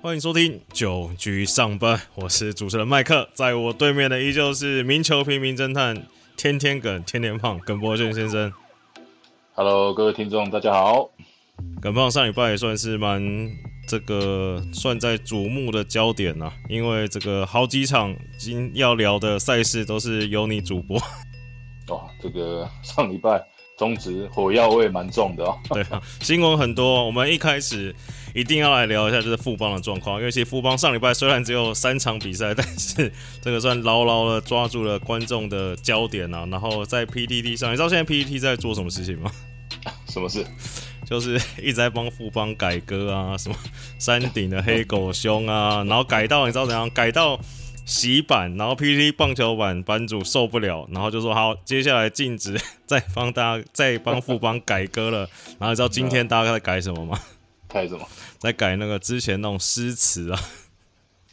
欢迎收听九局上班，我是主持人麦克，在我对面的依旧是名球平民侦探天天梗天天胖耿博俊先生。Hello，各位听众，大家好。耿胖上礼拜也算是蛮这个算在瞩目的焦点呐、因为这个好几场今要聊的赛事都是由你主播，哇，这个上礼拜中职火药味蛮重的哦。对啊，新闻很多。我们一开始一定要来聊一下就是富邦的状况，因为其实富邦上礼拜虽然只有三场比赛，但是这个算牢牢的抓住了观众的焦点啊。然后在 PTT 上，你知道现在 PTT 在做什么事情吗？什么事？就是一直在帮富邦改歌啊，什么山顶的黑狗兄啊，然后改到你知道怎样？改到洗版，然后 PPT 棒球版版主受不了，然后就说好，接下来禁止 再帮大家再帮富邦改歌了。然后你知道今天大家在改什么吗？改什么？在改那个之前那种诗词啊，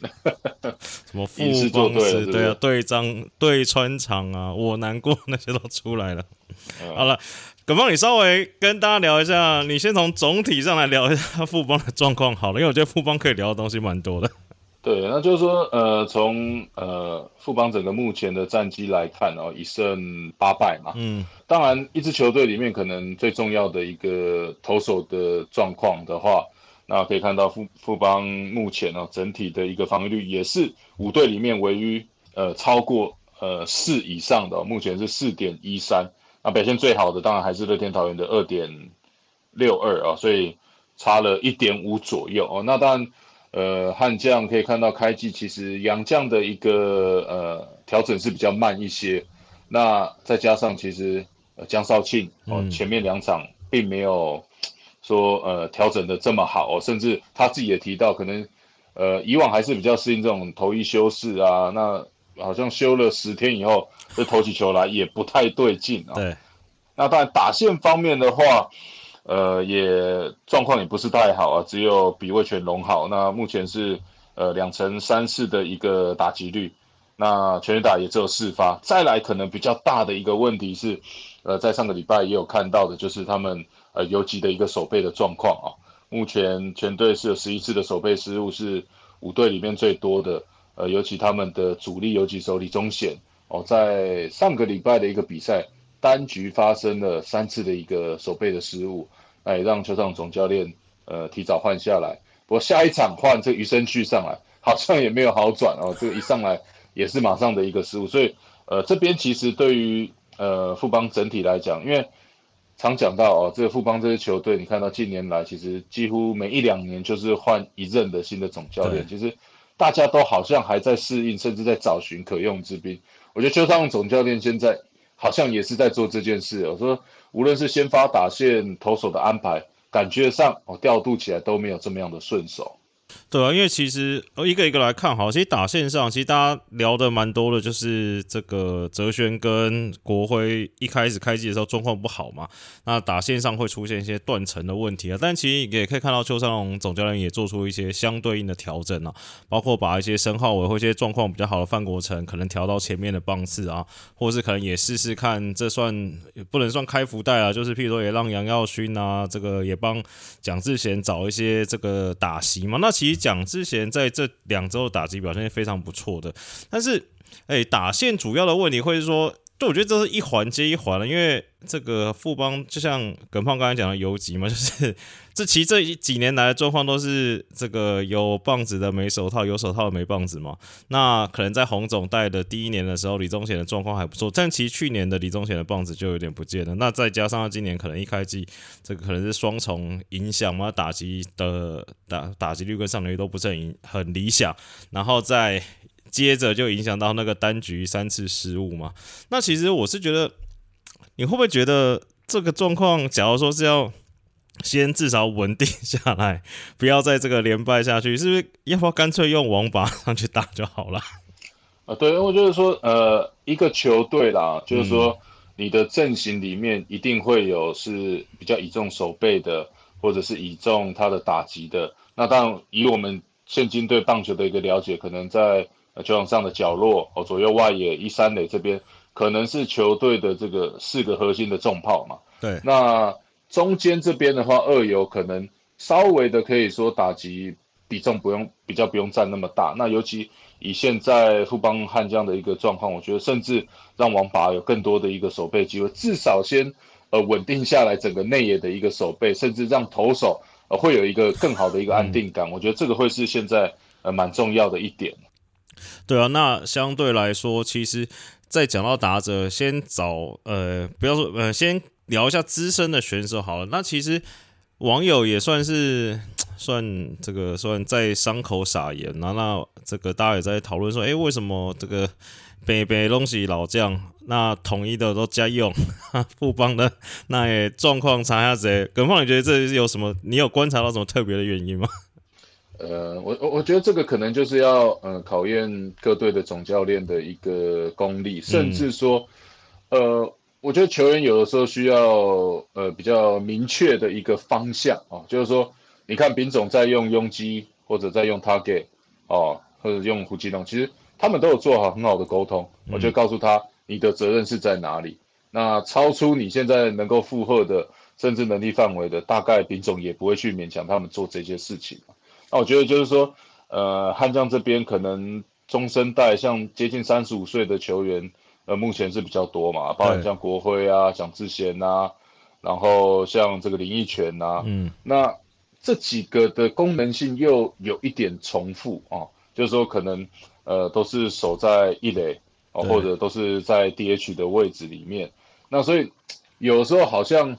什么富吟诗作邦诗，对啊，对张对穿肠啊，我难过那些都出来了。嗯好了，耿邦，你稍微跟大家聊一下，你先从总体上来聊一下富邦的状况好了，因为我觉得富邦可以聊的东西蛮多的。对，那就是说，呃，从呃富邦整个目前的战绩来看哦，一胜八败嘛。嗯，当然，一支球队里面可能最重要的一个投手的状况的话，那可以看到富富邦目前哦整体的一个防御率也是五队里面唯一呃超过呃四以上的哦、目前是四点一三。那表现最好的当然还是乐天桃园的二点六二啊，所以差了一点五左右哦。那当然，呃，悍将可以看到开季其实杨将的一个呃调整是比较慢一些。那再加上其实呃江少庆哦，嗯前面两场并没有说呃调整的这么好哦，甚至他自己也提到，可能呃以往还是比较适应这种头一休四啊，那好像休了十天以后，这投起球来也不太对劲啊。对，那当然打线方面的话，呃，也状况也不是太好啊，只有比魏全龙好。那目前是呃两成三四的一个打击率，那全垒打也只有四发。再来可能比较大的一个问题是，呃，在上个礼拜也有看到的，就是他们呃游击的一个守备的状况啊。目前全队是有十一次的守备失误，是五队里面最多的。呃，尤其他们的主力游击手李宗显哦，在上个礼拜的一个比赛，单局发生了三次的一个守备的失误，那也让球场总教练呃提早换下来。不过下一场换这余生旭上来，好像也没有好转哦，这个一上来也是马上的一个失误，所以呃这边其实对于呃富邦整体来讲，因为常讲到哦，这个富邦这支球队，你看到近年来其实几乎每一两年就是换一任的新的总教练，其实大家都好像还在适应，甚至在找寻可用之兵。我觉得邱尚总教练现在好像也是在做这件事。我说，无论是先发打线、投手的安排，感觉上哦调度起来都没有这么样的顺手。对啊，因为其实呃一个一个来看好，其实打线上其实大家聊的蛮多的，就是这个哲轩跟国辉一开始开机的时候状况不好嘛，那打线上会出现一些断层的问题啊。但其实也可以看到邱尚龙总教练也做出一些相对应的调整啊，包括把一些申浩伟或一些状况比较好的范国成可能调到前面的棒次啊，或是可能也试试看，这算不能算开福袋啊，就是譬如说也让杨耀勋啊，这个也帮蒋志贤找一些这个打席嘛。那其实蒋志贤在这两周的打击表现是非常不错的，但是哎、打线主要的问题会是说。对，我觉得这是一环接一环了，因为这个富邦就像耿胖刚才讲的游击嘛，就是 这其实这几年来的状况都是这个有棒子的没手套，有手套的没棒子嘛。那可能在洪总带的第一年的时候，李宗贤的状况还不错，但其实去年的李宗贤的棒子就有点不见了。那再加上他今年可能一开季，这个可能是双重影响嘛，打击的打打击率跟上垒率都不是很很理想，然后在接着就影响到那个单局三次失误嘛。那其实我是觉得，你会不会觉得这个状况，假如说是要先至少稳定下来，不要在这个连败下去，是不是要不要干脆用王八上去打就好了？啊，对，我就是说，呃，一个球队啦，就是说你的阵型里面一定会有是比较倚重守备的，或者是倚重他的打击的。那当然，以我们现今对棒球的一个了解，可能在球场上的角落哦，左右外野、一三垒这边，可能是球队的这个四个核心的重炮嘛。对，那中间这边的话，二游可能稍微的可以说打击比重不用比较不用占那么大。那尤其以现在富邦悍将的一个状况，我觉得甚至让王拔有更多的一个守备机会，至少先呃稳定下来整个内野的一个守备，甚至让投手呃会有一个更好的一个安定感。我觉得这个会是现在呃蛮重要的一点。对啊，那相对来说，其实再讲到打者，先找呃不要说呃先聊一下资深的选手好了。那其实网友也算是。算这个算在伤口撒盐啊，那这个大家也在讨论说，哎，为什么这个北北东西老将，那统一的都加用，富邦的那也状况差下子？耿放，你觉得这是有什么？你有观察到什么特别的原因吗？呃，我我我觉得这个可能就是要呃考验各队的总教练的一个功力，甚至说，呃，我觉得球员有的时候需要呃比较明确的一个方向啊，就是说。你看，丙总在用拥基，或者在用 Target，哦，或者用胡金龙，其实他们都有做好很好的沟通。我就告诉他，你的责任是在哪里。那超出你现在能够负荷的，甚至能力范围的，大概丙总也不会去勉强他们做这些事情。那我觉得就是说，呃，悍将这边可能中生代，像接近三十五岁的球员，呃，目前是比较多嘛，包括像国辉啊、蒋志贤呐，然后像这个林奕泉呐，嗯，那。这几个的功能性又有一点重复啊，就是说可能呃都是守在一垒哦，或者都是在 DH 的位置里面，那所以有时候好像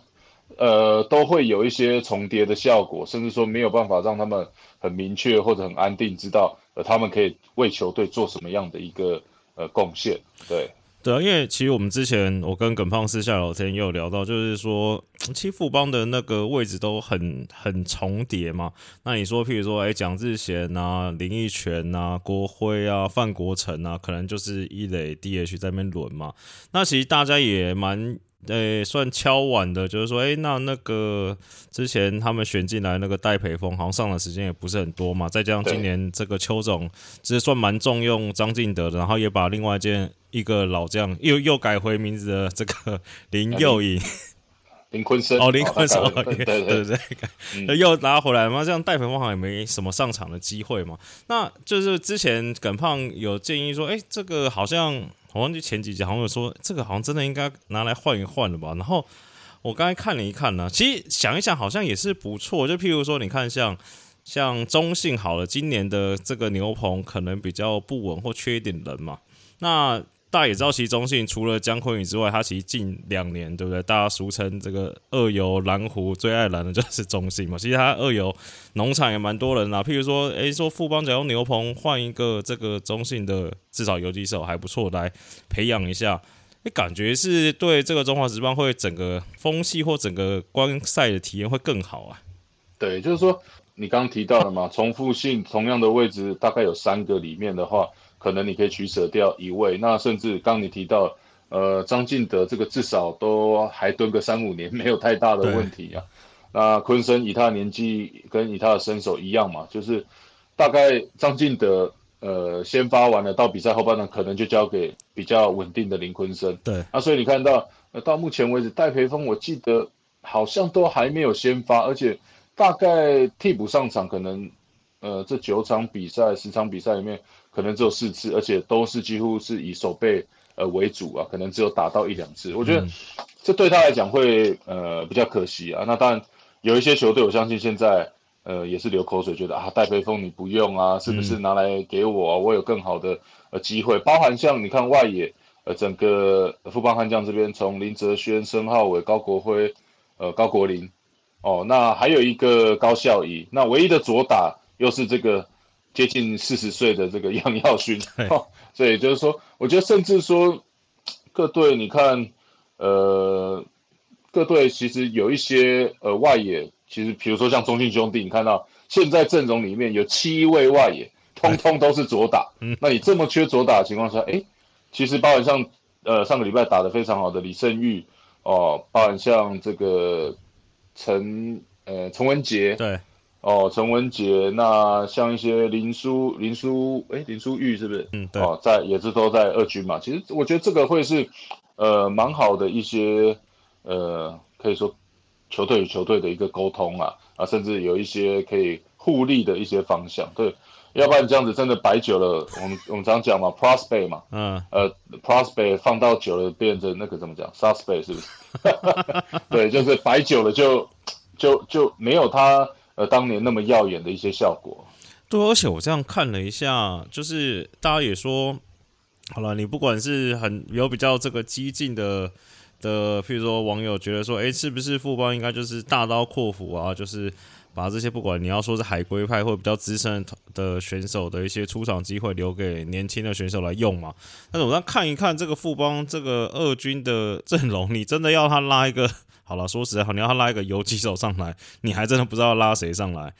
呃都会有一些重叠的效果，甚至说没有办法让他们很明确或者很安定知道呃他们可以为球队做什么样的一个呃贡献，对。对啊，因为其实我们之前我跟耿胖私下聊天也有聊到，就是说，其实富邦的那个位置都很很重叠嘛。那你说，譬如说，哎，蒋志贤啊、林奕泉啊、郭辉啊、范国成啊，可能就是一垒 DH 在那边轮嘛。那其实大家也蛮。诶，算敲碗的，就是说，诶，那那个之前他们选进来那个戴培峰，好像上的时间也不是很多嘛。再加上今年这个邱总，其实算蛮重用张敬德的，然后也把另外一件一个老将又又改回名字的这个林佑颖。林坤生哦，林坤生，对对对对，又拿回来嘛？这样戴培峰好像也没什么上场的机会嘛。那就是之前耿胖有建议说，哎，这个好像。我忘记前几集好像有说这个好像真的应该拿来换一换了吧。然后我刚才看了一看呢，其实想一想好像也是不错。就譬如说，你看像像中信好了，今年的这个牛棚可能比较不稳或缺一点人嘛。那大家也知道，其实中信除了姜昆宇之外，他其实近两年，对不对？大家俗称这个二游蓝湖最爱蓝的就是中信嘛。其实他二游农场也蛮多人啦，譬如说，诶，说富邦只要牛棚换一个这个中信的至少游击手还不错，来培养一下，诶，感觉是对这个中华职棒会整个风气或整个观赛的体验会更好啊。对，就是说你刚刚提到了嘛，重复性同样的位置大概有三个里面的话。可能你可以取舍掉一位，那甚至刚你提到，呃，张进德这个至少都还蹲个三五年，没有太大的问题啊。那昆生以他的年纪跟以他的身手一样嘛，就是大概张进德呃先发完了，到比赛后半段可能就交给比较稳定的林昆生。对，那所以你看到呃到目前为止，戴培峰我记得好像都还没有先发，而且大概替补上场可能呃这九场比赛十场比赛里面。可能只有四次，而且都是几乎是以守备呃为主啊，可能只有打到一两次。我觉得这对他来讲会呃比较可惜啊。那当然有一些球队，我相信现在呃也是流口水，觉得啊戴培峰你不用啊，是不是拿来给我？我有更好的呃机会。包含像你看外野呃整个富邦悍将这边，从林哲轩、申浩伟、高国辉、呃高国林哦，那还有一个高孝仪，那唯一的左打又是这个。接近四十岁的这个杨耀勋，所以就是说，我觉得甚至说 各队，你看，呃，各队其实有一些呃外野，其实比如说像中信兄弟，你看到现在阵容里面有七位外野，通通都是左打。那你这么缺左打的情况下，哎，其实包含像呃上个礼拜打的非常好的李胜玉哦，包含像这个陈呃陈文杰，对。哦，陈文杰，那像一些林书、林书，哎，林书玉是不是？嗯，对。哦，在也是都在二军嘛。其实我觉得这个会是，呃，蛮好的一些，呃，可以说球队与球队的一个沟通啊，啊，甚至有一些可以互利的一些方向。对，要不然这样子真的摆久了，我们我们常讲嘛，prospect 嘛，嗯，呃，prospect 放到久了变成那个怎么讲，suspect 是不是？对，就是摆久了就就就没有它呃当年那么耀眼的一些效果。对，而且我这样看了一下，就是大家也说，好了，你不管是很有比较这个激进的的，譬如说网友觉得说，哎，是不是富邦应该就是大刀阔斧啊，就是把这些不管你要说是海归派或比较资深的选手的一些出场机会留给年轻的选手来用嘛？但是我再看一看这个富邦这个二军的阵容，你真的要他拉一个，好了，说实在话，你要他拉一个游击手上来，你还真的不知道拉谁上来。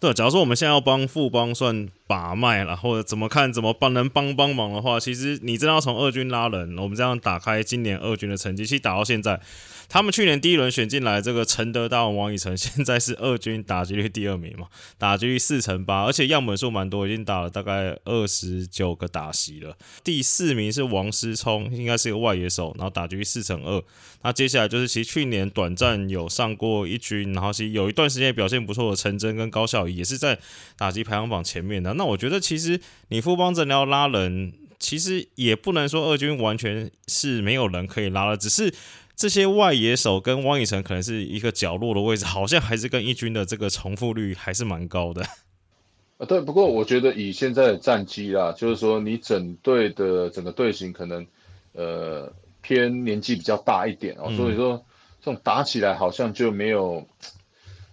对，假如说我们现在要帮富邦算把脉了，或者怎么看怎么帮能帮帮忙的话，其实你真的要从二军拉人。我们这样打开今年二军的成绩，其实打到现在。他们去年第一轮选进来这个承德大王王以诚，现在是二军打击率第二名嘛，打击率四成八，而且样本数蛮多，已经打了大概二十九个打席了。第四名是王思聪，应该是一个外野手，然后打击率四成二。那接下来就是其实去年短暂有上过一军，然后其实有一段时间表现不错的陈真跟高孝仪也是在打击排行榜前面的。那我觉得其实你富邦真的要拉人，其实也不能说二军完全是没有人可以拉了，只是。这些外野手跟汪以成可能是一个角落的位置，好像还是跟一军的这个重复率还是蛮高的。啊，对，不过我觉得以现在的战绩啦，就是说你整队的整个队形可能呃偏年纪比较大一点哦，所以说这种打起来好像就没有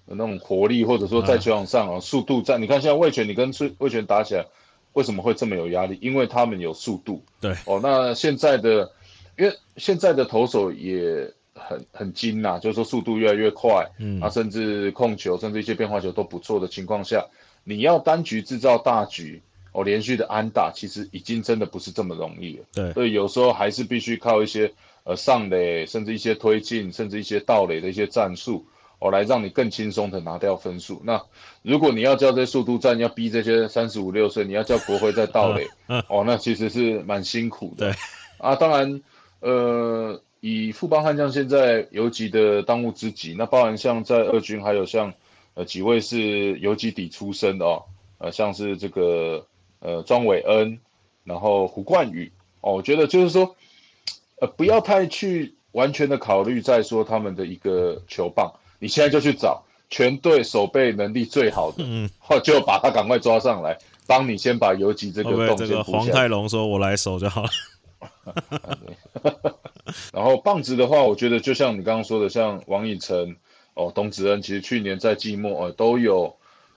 那种活力，或者说在球场上啊速度战。你看现在魏权，你跟魏权打起来为什么会这么有压力？因为他们有速度。对哦，那现在的。因为现在的投手也很很精呐，就是说速度越来越快，嗯，啊，甚至控球，甚至一些变化球都不错的情况下，你要单局制造大局，哦，连续的安打，其实已经真的不是这么容易了。对，所以有时候还是必须靠一些呃上垒，甚至一些推进，甚至一些盗垒的一些战术，哦，来让你更轻松的拿掉分数。那如果你要叫这速度战，要逼这些三十五六岁，你要叫国辉在盗垒，哦，那其实是蛮辛苦的。对，啊，当然。呃，以富邦悍将现在游击的当务之急，那包含像在二军，还有像呃几位是游击底出身的哦，呃像是这个呃庄伟恩，然后胡冠宇。哦，我觉得就是说，呃不要太去完全的考虑在说他们的一个球棒，你现在就去找全队守备能力最好的，嗯，就把他赶快抓上来，帮你先把游击这个动这个黄泰龙说：“我来守就好了。” 然后棒子的话，我觉得就像你刚刚说的，像王以诚、哦董子恩，其实去年在季末呃都有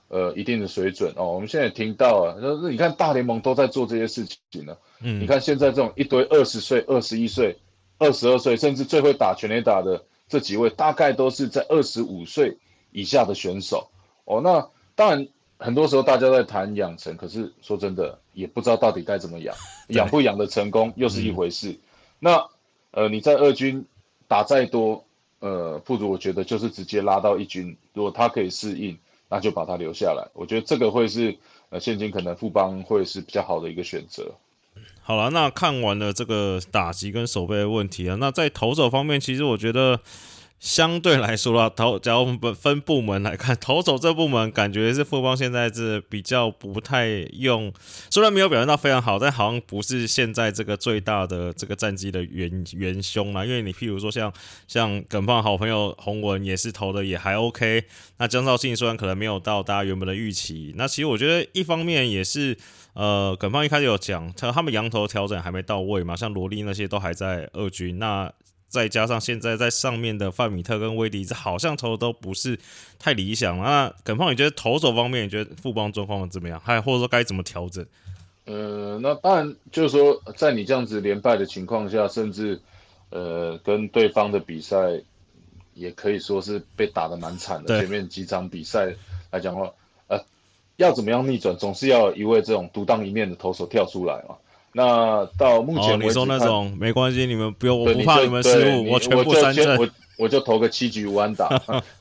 呃一定的水准哦。我们现在听到啊，那你看大联盟都在做这些事情呢。嗯，你看现在这种一堆二十岁、二十一岁、二十二岁，甚至最会打全垒打的这几位，大概都是在二十五岁以下的选手哦。那当然。很多时候大家在谈养成，可是说真的也不知道到底该怎么养，养不养的成功又是一回事。那呃你在二军打再多，呃不如我觉得就是直接拉到一军，如果他可以适应，那就把他留下来。我觉得这个会是呃现今可能富邦会是比较好的一个选择。好了，那看完了这个打击跟守备的问题啊，那在投手方面，其实我觉得。相对来说啦，投假如我们分部门来看，投手这部门感觉是富邦现在是比较不太用，虽然没有表现到非常好，但好像不是现在这个最大的这个战绩的元元凶啦。因为你譬如说像像耿胖好朋友洪文也是投的也还 OK，那江兆庆虽然可能没有到大家原本的预期，那其实我觉得一方面也是呃耿胖一开始有讲他他们羊头调整还没到位嘛，像罗莉那些都还在二军那。再加上现在在上面的范米特跟威迪这好像投的都不是太理想。那耿胖，你觉得投手方面，你觉得富邦状况怎么样？还或者说该怎么调整？呃，那当然就是说，在你这样子连败的情况下，甚至呃跟对方的比赛也可以说是被打的蛮惨的。前面几场比赛来讲的话，呃，要怎么样逆转，总是要一位这种独当一面的投手跳出来嘛。那到目前为止，你说那种没关系，你们不用，我不怕你们失误，我全部三振，我我就投个七局无安打，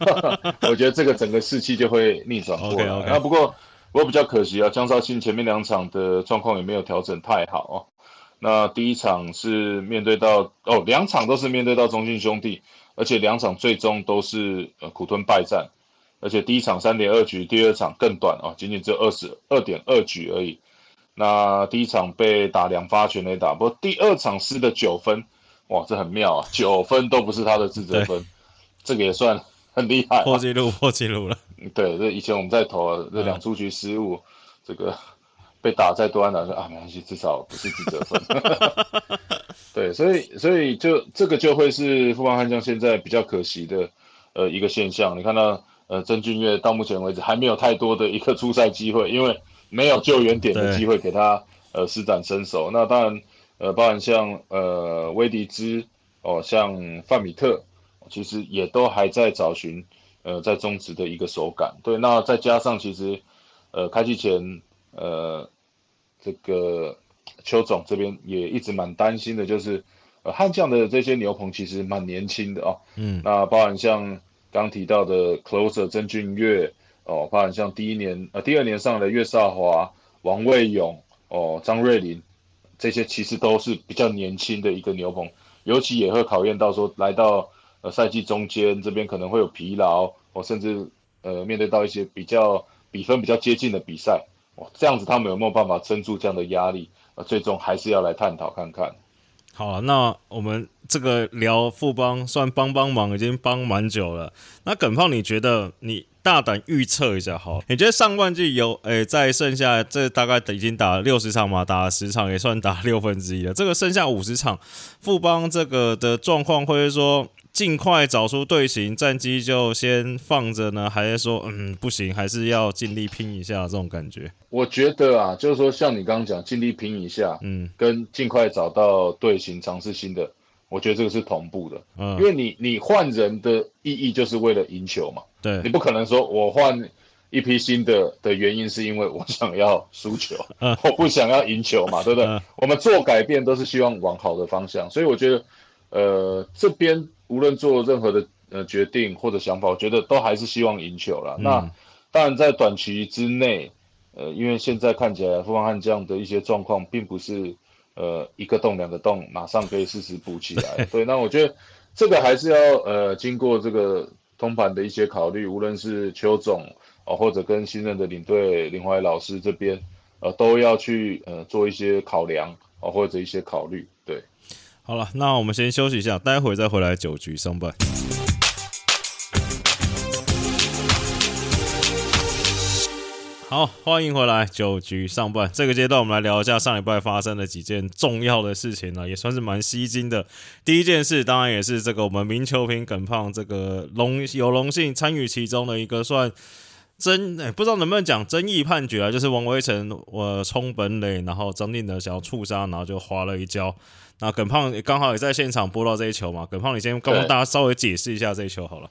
我觉得这个整个士气就会逆转过来。那不过不过比较可惜啊，江绍庆前面两场的状况也没有调整太好哦。那第一场是面对到哦，两场都是面对到中信兄弟，而且两场最终都是呃苦吞败战。而且第一场三点二局，第二场更短啊，仅仅只有二十二点二局而已。那第一场被打两发全垒打，不过第二场失的九分，哇，这很妙啊，九分都不是他的自责分，这个也算很厉害，破纪录，破纪录了。对，这以前我们在投这两出局失误，这个被打再多安打说啊，没关系，至少不是自责分。对，所以所以就这个就会是富邦悍将现在比较可惜的呃一个现象。你看到呃曾俊岳到目前为止还没有太多的一个出赛机会，因为。没有救援点的机会给他呃施展身手，那当然呃包含像呃威迪兹哦，像范米特，其实也都还在找寻呃在中职的一个手感。对，那再加上其实呃开季前呃这个邱总这边也一直蛮担心的，就是呃悍将的这些牛棚其实蛮年轻的哦，嗯，那包含像刚提到的 closer 曾俊岳。哦，包含像第一年、呃第二年上的岳少华、王卫勇、哦张瑞麟，这些其实都是比较年轻的一个牛棚，尤其也会考验到说来到呃赛季中间这边可能会有疲劳，哦甚至呃面对到一些比较比分比较接近的比赛，哦这样子他们有没有办法撑住这样的压力？呃最终还是要来探讨看看。好，那我们这个聊富邦算帮帮忙，已经帮蛮久了。那耿胖，你觉得你？大胆预测一下，好，你觉得上半季有诶，在剩下这大概已经打了六十场嘛，打了十场也算打六分之一了。这个剩下五十场，富邦这个的状况，或者说尽快找出队形战机就先放着呢，还是说嗯不行，还是要尽力拼一下这种感觉？我觉得啊，就是说像你刚刚讲，尽力拼一下，嗯，跟尽快找到队形，尝试新的。我觉得这个是同步的，嗯，因为你你换人的意义就是为了赢球嘛，对，你不可能说我换一批新的的原因是因为我想要输球，嗯，我不想要赢球嘛，对不对？我们做改变都是希望往好的方向，所以我觉得，呃，这边无论做任何的呃决定或者想法，我觉得都还是希望赢球了。那当然在短期之内，呃，因为现在看起来富邦悍将的一些状况并不是。呃，一个洞两个洞，马上可以适时补起来。对，那我觉得这个还是要呃，经过这个通盘的一些考虑，无论是邱总哦，或者跟新任的领队林怀老师这边，呃，都要去呃做一些考量哦，或者一些考虑。对，好了，那我们先休息一下，待会再回来九局上半。好，欢迎回来九局上半这个阶段，我们来聊一下上礼拜发生的几件重要的事情呢，也算是蛮吸睛的。第一件事，当然也是这个我们名球评耿胖这个荣有荣幸参与其中的一个算争，不知道能不能讲争议判决啊，就是王威成我冲本垒，然后张定德想要触杀，然后就滑了一跤。那耿胖刚好也在现场播到这一球嘛，耿胖你先跟大家稍微解释一下这一球好了。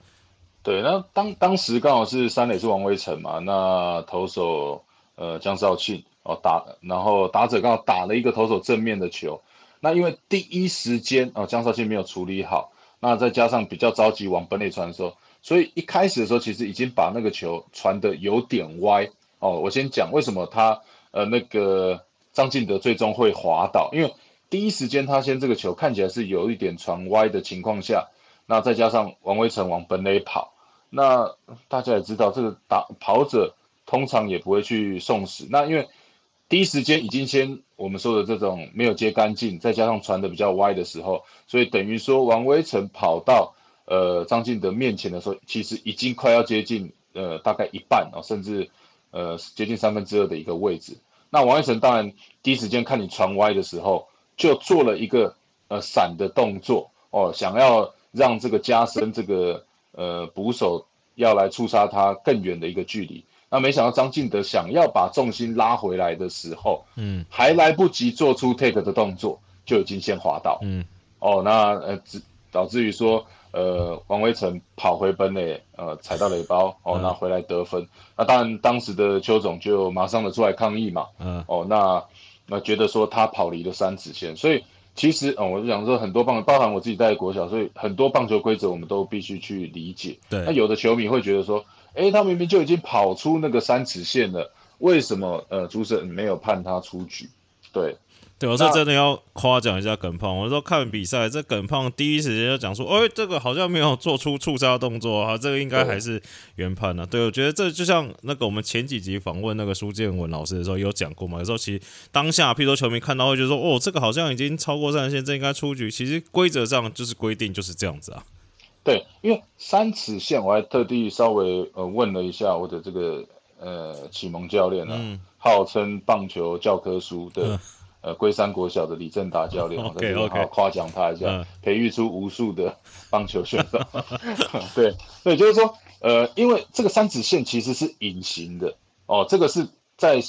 对，那当当时刚好是三垒是王威成嘛，那投手呃江少庆哦打，然后打者刚好打了一个投手正面的球，那因为第一时间哦江少庆没有处理好，那再加上比较着急往本垒传的时候，所以一开始的时候其实已经把那个球传的有点歪哦。我先讲为什么他呃那个张进德最终会滑倒，因为第一时间他先这个球看起来是有一点传歪的情况下，那再加上王威成往本垒跑。那大家也知道，这个打跑者通常也不会去送死。那因为第一时间已经先我们说的这种没有接干净，再加上传的比较歪的时候，所以等于说王威成跑到呃张敬德面前的时候，其实已经快要接近呃大概一半哦，甚至呃接近三分之二的一个位置。那王威成当然第一时间看你传歪的时候，就做了一个呃闪的动作哦，想要让这个加深这个。呃，捕手要来触杀他更远的一个距离，那没想到张进德想要把重心拉回来的时候，嗯，还来不及做出 take 的动作，就已经先滑倒，嗯，哦，那呃，导导致于说，呃，王威成跑回本垒，呃，踩到垒包，哦，那回来得分，那当然当时的邱总就马上的出来抗议嘛，嗯，哦，那那觉得说他跑离了三指线，所以。其实，哦，我就想说，很多棒，包含我自己在国小，所以很多棒球规则我们都必须去理解。对，那有的球迷会觉得说，哎，他明明就已经跑出那个三尺线了，为什么呃主审没有判他出局？对，对，我是真的要夸奖一下耿胖。我说看比赛，这耿胖第一时间就讲说，哎，这个好像没有做出触杀动作啊，这个应该还是原判呢。对，我觉得这就像那个我们前几集访问那个苏建文老师的时候有讲过嘛。有时候其实当下，譬如说球迷看到会觉得说，哦，这个好像已经超过三线，这应该出局。其实规则上就是规定就是这样子啊。对，因为三尺线，我还特地稍微呃问了一下我的这个呃启蒙教练啊，号称棒球教科书的。呃，龟山国小的李正达教练，我在这里好夸奖他一下，培育出无数的棒球选手。对，对，就是说，呃，因为这个三指线其实是隐形的哦，这个是在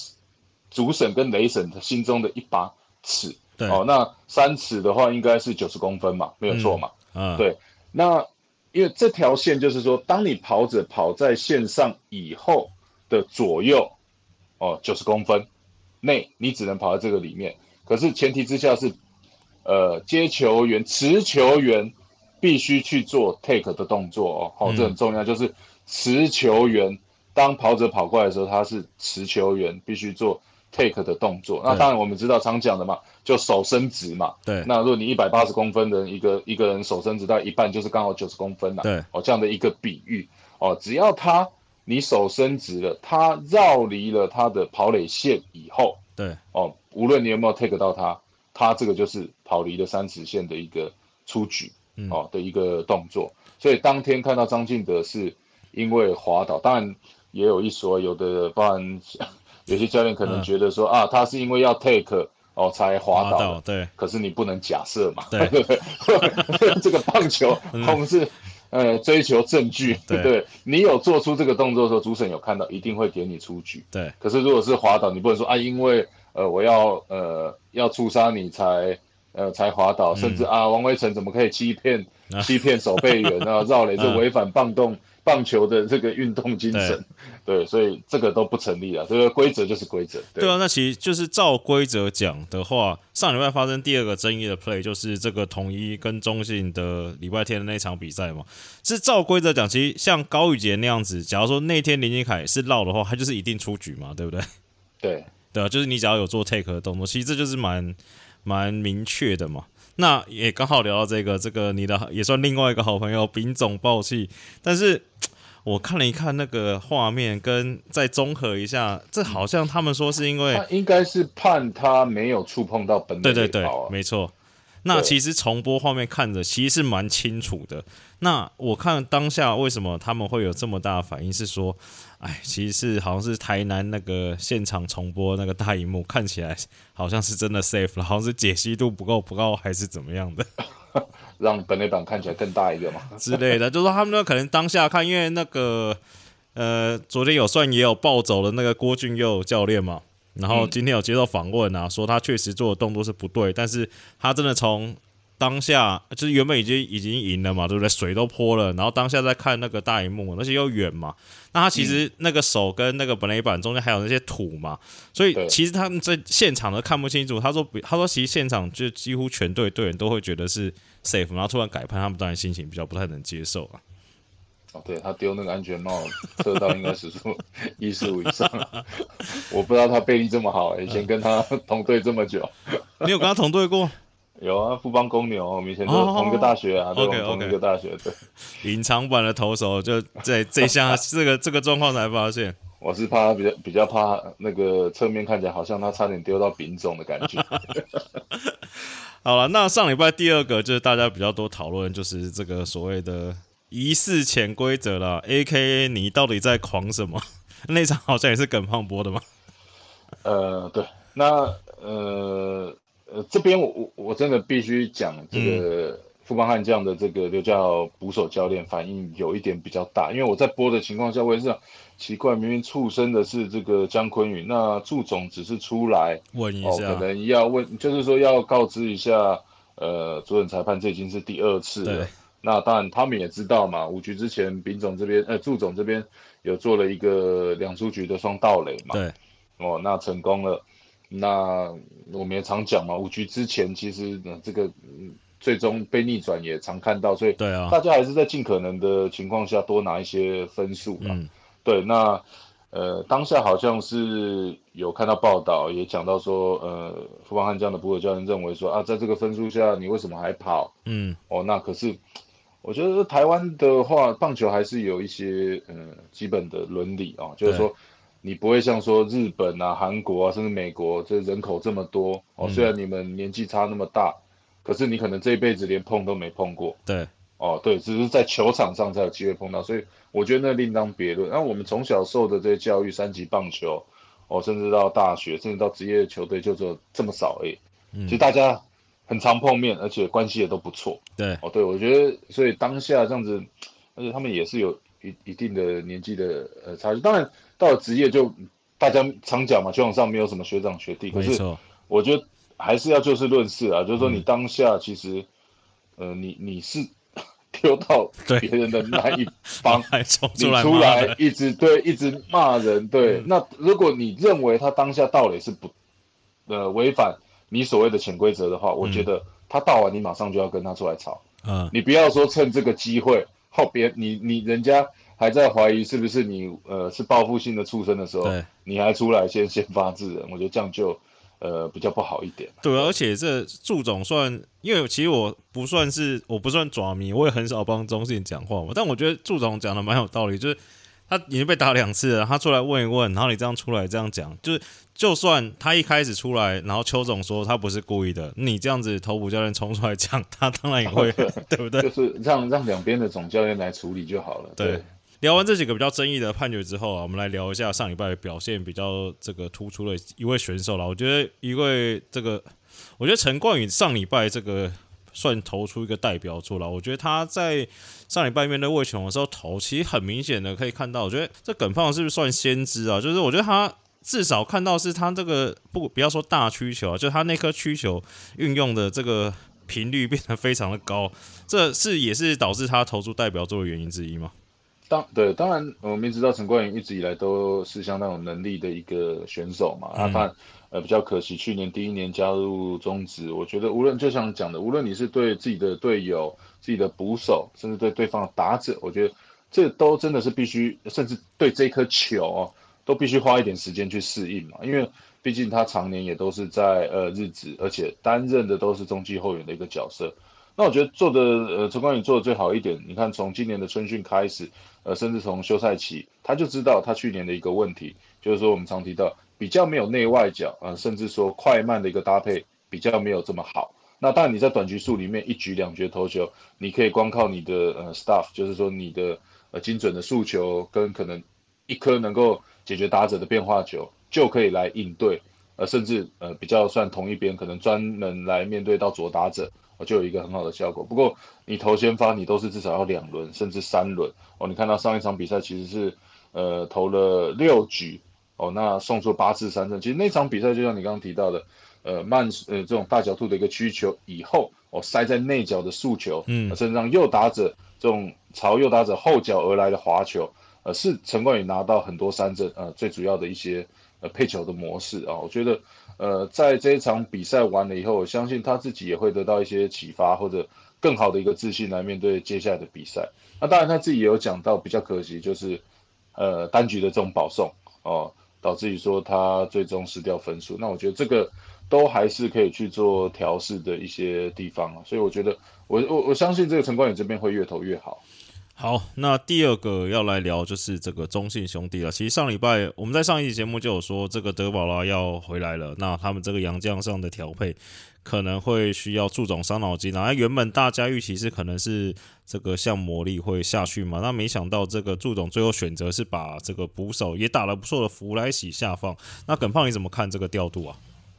主审跟雷审的心中的一把尺。对，哦，那三尺的话应该是九十公分嘛，没有错嘛。嗯，对。那因为这条线就是说，当你跑者跑在线上以后的左右，哦，九十公分内，你只能跑在这个里面。可是前提之下是，呃，接球员、持球员必须去做 take 的动作哦，好，这很重要。就是持球员当跑者跑过来的时候，他是持球员必须做 take 的动作。那当然我们知道常讲的嘛，就手伸直嘛。对。那如果你一百八十公分的一个一个人手伸直到一半，就是刚好九十公分了。对。哦，这样的一个比喻哦，只要他你手伸直了，他绕离了他的跑垒线以后。对哦，无论你有没有 take 到他，他这个就是跑离了三尺线的一个出局哦的一个动作。所以当天看到张进德是因为滑倒，当然也有一说，有的包含 有些教练可能觉得说啊，他是因为要 take 哦才滑倒。对，可是你不能假设嘛，对不对？这个棒球我们是呃追求证据，对对？你有做出这个动作的时候，主审有看到，一定会给你出局。对，可是如果是滑倒，你不能说啊，因为呃，我要呃要出杀你才呃才滑倒，甚至啊，王威成怎么可以欺骗 欺骗守备员啊，绕垒这违反棒动棒球的这个运动精神，对，所以这个都不成立啊，这个规则就是规则。对啊，那其实就是照规则讲的话，上礼拜发生第二个争议的 play 就是这个统一跟中信的礼拜天的那场比赛嘛，是照规则讲，其实像高宇杰那样子，假如说那天林金凯是绕的话，他就是一定出局嘛，对不对？对。对啊，就是你只要有做 take 的动作，其实这就是蛮蛮明确的嘛。那也刚好聊到这个，这个你的也算另外一个好朋友丙总暴气，但是我看了一看那个画面，跟再综合一下，这好像他们说是因为应该是判他没有触碰到本对对对，没错。那其实重播画面看着其实是蛮清楚的。那我看当下为什么他们会有这么大的反应，是说。哎，其实是好像是台南那个现场重播那个大荧幕，看起来好像是真的 safe 了，好像是解析度不够不够，还是怎么样的，让本垒板看起来更大一个嘛 之类的。就说他们那可能当下看，因为那个呃，昨天有算也有暴走的那个郭俊佑教练嘛，然后今天有接受访问啊，说他确实做的动作是不对，但是他真的从。当下就是原本已经已经赢了嘛，对不对？水都泼了，然后当下在看那个大荧幕，而且又远嘛，那他其实那个手跟那个本垒板中间还有那些土嘛，所以其实他们在现场都看不清楚。他说，他说其实现场就几乎全队队员都会觉得是 safe，然后突然改判，他们当然心情比较不太能接受啊。哦，对他丢那个安全帽，测到应该时速 一十五以上，我不知道他背力这么好，以前跟他同队这么久，你有跟他同队过？有啊，富邦公牛，我们以前都同一个大学啊，都同一个大学。对，隐藏版的投手就在这下这个这个状况才发现。我是怕比较比较怕那个侧面看起来好像他差点丢到丙种的感觉。好了，那上礼拜第二个就是大家比较多讨论，就是这个所谓的疑似潜规则了。A K A 你到底在狂什么？那场好像也是耿胖播的吗？呃，对，那呃。呃，这边我我我真的必须讲，这个富邦悍将的这个就叫捕手教练反应有一点比较大，因为我在播的情况下，我也是奇怪，明明触身的是这个姜坤宇，那祝总只是出来问一下，可能要问，就是说要告知一下，呃，主审裁判这已经是第二次了，那当然他们也知道嘛，五局之前丙总这边，呃，祝总这边有做了一个两出局的双盗垒嘛，对，哦，那成功了。那我们也常讲嘛，五局之前其实这个最终被逆转也常看到，所以对啊，大家还是在尽可能的情况下多拿一些分数嘛。对，那呃，当下好像是有看到报道，也讲到说，呃，富邦悍将的补尔教练认为说啊，在这个分数下，你为什么还跑？嗯，哦，那可是我觉得台湾的话，棒球还是有一些呃基本的伦理啊，就是说你不会像说日本啊、韩国啊，甚至美国，这人口这么多哦，虽然你们年纪差那么大，可是你可能这一辈子连碰都没碰过。对，哦，对，只是在球场上才有机会碰到，所以我觉得那另当别论。那我们从小受的这些教育，三级棒球，哦，甚至到大学，甚至到职业球队，就只有这么少而已。其实大家很常碰面，而且关系也都不错。对，哦，对，我觉得，所以当下这样子，而且他们也是有一一定的年纪的呃差距。当然，到了职业就大家常讲嘛，球场上没有什么学长学弟，可是，我觉得还是要就事论事啊，就是说你当下其实，呃，你你是 丢到对别人的那一方，你出来一直对一直骂人，对，嗯。那如果你认为他当下盗垒是不呃违反你所谓的潜规则的话，我觉得他盗完你马上就要跟他出来吵，嗯，你不要说趁这个机会后别你你人家还在怀疑是不是你呃是报复性的畜生的时候对，你还出来先先发制人，我觉得这样就呃比较不好一点。对，而且这祝总算，因为其实我不算是我不算爪迷，我也很少帮中信讲话嘛。但我觉得祝总讲的蛮有道理，就是他已经被打两次了，他出来问一问，然后你这样出来这样讲，就是就算他一开始出来，然后邱总说他不是故意的，你这样子头部教练冲出来讲，他当然也会，对不对？就是让让两边的总教练来处理就好了。对聊完这几个比较争议的判决之后啊，我们来聊一下上礼拜表现比较这个突出的一位选手了。我觉得一位这个，我觉得陈冠宇上礼拜这个算投出一个代表作了。我觉得他在上礼拜面对魏琼的时候投，其实很明显的可以看到，我觉得这耿胖是不是算先知啊？就是我觉得他至少看到是他这个不不要说大曲球啊，就他那颗曲球运用的这个频率变得非常的高，这是也是导致他投出代表作的原因之一吗？当对，当然我们也知道陈冠宇一直以来都是相当有能力的一个选手嘛。那当然，呃，比较可惜，去年第一年加入中职，我觉得无论就像讲的，无论你是对自己的队友、自己的捕手，甚至对对方的打者，我觉得这都真的是必须，甚至对这颗球哦，都必须花一点时间去适应嘛。因为毕竟他常年也都是在呃日职，而且担任的都是中继后援的一个角色。那我觉得做的呃陈冠宇做的最好一点，你看从今年的春训开始，呃，甚至从休赛期，他就知道他去年的一个问题，就是说我们常提到比较没有内外角啊、呃，甚至说快慢的一个搭配比较没有这么好。那当然你在短局数里面一局两局投球，你可以光靠你的呃 staff，就是说你的呃精准的速球跟可能一颗能够解决打者的变化球，就可以来应对，呃，甚至呃比较算同一边，可能专门来面对到左打者。就有一个很好的效果。不过你投先发，你都是至少要两轮甚至三轮哦。你看到上一场比赛其实是呃投了六局哦，那送出八次三振。其实那场比赛就像你刚刚提到的，呃慢呃这种大角度的一个曲球以后，哦塞在内角的速球，嗯，甚至让右打者这种朝右打者后脚而来的滑球，呃是陈冠宇拿到很多三振，呃最主要的一些呃配球的模式啊，我觉得。呃，在这一场比赛完了以后，我相信他自己也会得到一些启发，或者更好的一个自信来面对接下来的比赛。那当然他自己也有讲到，比较可惜就是呃单局的这种保送哦，导致于说他最终失掉分数。那我觉得这个都还是可以去做调试的一些地方啊。所以我觉得我我我相信这个陈冠宇这边会越投越好。好，那第二个要来聊就是这个中信兄弟了。其实上礼拜我们在上一期节目就有说，这个德保拉要回来了，那他们这个洋将上的调配可能会需要祝总伤脑筋啊。原本大家预期是可能是这个像魔力会下去嘛，那没想到这个祝总最后选择是把这个捕手也打了不错的弗莱喜下放。那耿胖你怎么看这个调度啊？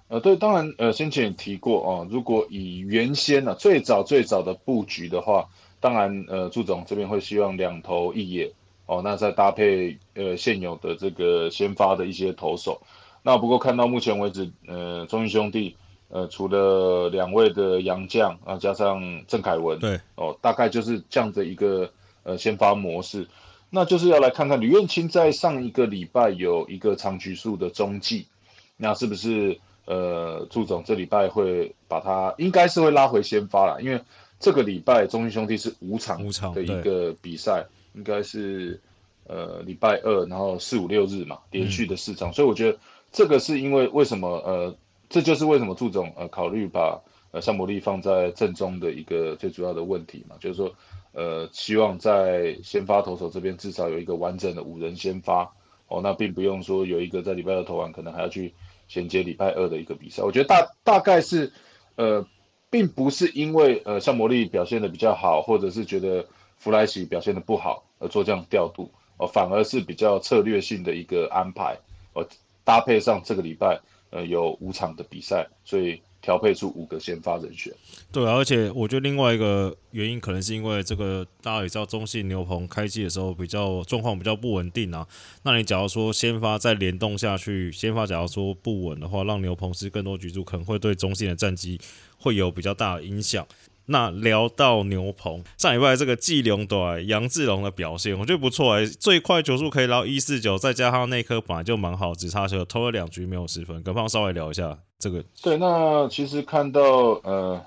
呃，对，当然，呃，先前也提过哦，如果以原先呢、啊、最早最早的布局的话。当然，呃，祝总这边会希望两投一野哦，那再搭配呃现有的这个先发的一些投手。那不过看到目前为止，呃，中信兄弟呃除了两位的洋将啊，加上郑凯文，对，哦，大概就是这样的一个呃先发模式。那就是要来看看吕彦青在上一个礼拜有一个长局数的中继，那是不是呃祝总这礼拜会把他应该是会拉回先发了，因为。这个礼拜中信兄弟是五场五场的一个比赛，应该是呃礼拜二，然后四五六日嘛连续的四场，所以我觉得这个是因为为什么呃，这就是为什么祝总呃考虑把呃向魔力放在正中的一个最主要的问题嘛，就是说呃希望在先发投手这边至少有一个完整的五人先发。哦，那并不用说有一个在礼拜二投完可能还要去衔接礼拜二的一个比赛，我觉得大大概是呃。并不是因为呃像魔力表现的比较好，或者是觉得弗莱奇表现的不好而做这样调度哦，反而是比较策略性的一个安排哦，搭配上这个礼拜呃有五场的比赛，所以。调配出五个先发人选，对，而且我觉得另外一个原因可能是因为这个大家也知道，中信牛棚开机的时候比较状况比较不稳定啊。那你假如说先发再联动下去，先发假如说不稳的话，让牛棚是更多局数，可能会对中信的战绩会有比较大的影响。那聊到牛棚，上礼拜这个季龙对杨志龙的表现，我觉得不错哎，最快球速可以到一四九，再加上那颗本来就蛮好，只差球投了两局没有失分。跟胖稍微聊一下这个。对，那其实看到呃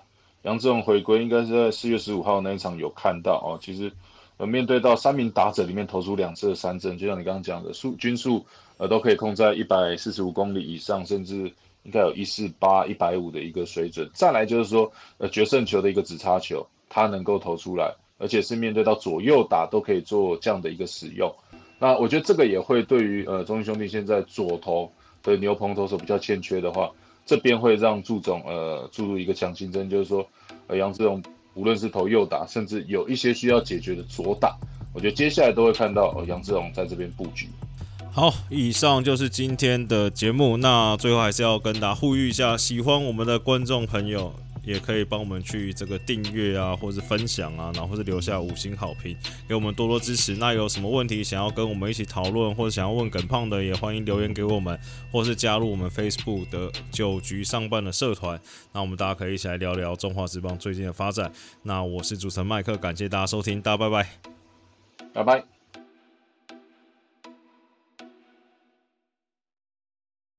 杨志龙回归，应该是在四月十五号那一场有看到哦。其实呃面对到三名打者里面投出两次的三振，就像你刚刚讲的，速均速呃都可以控在一百四十五公里以上，甚至。应该有一四八一百五的一个水准，再来就是说，呃，决胜球的一个直插球，它能够投出来，而且是面对到左右打都可以做这样的一个使用。那我觉得这个也会对于呃中信兄弟现在左投的牛棚投手比较欠缺的话，这边会让祝总呃注入一个强心针，就是说，呃杨志荣无论是投右打，甚至有一些需要解决的左打，我觉得接下来都会看到呃杨志荣在这边布局。好，以上就是今天的节目。那最后还是要跟大家呼吁一下，喜欢我们的观众朋友，也可以帮我们去这个订阅啊，或者分享啊，然后或者留下五星好评，给我们多多支持。那有什么问题想要跟我们一起讨论，或者想要问耿胖的，也欢迎留言给我们，或是加入我们 Facebook 的九局上班的社团。那我们大家可以一起来聊聊中华之邦最近的发展。那我是主持人麦克，感谢大家收听，大家拜拜，拜拜。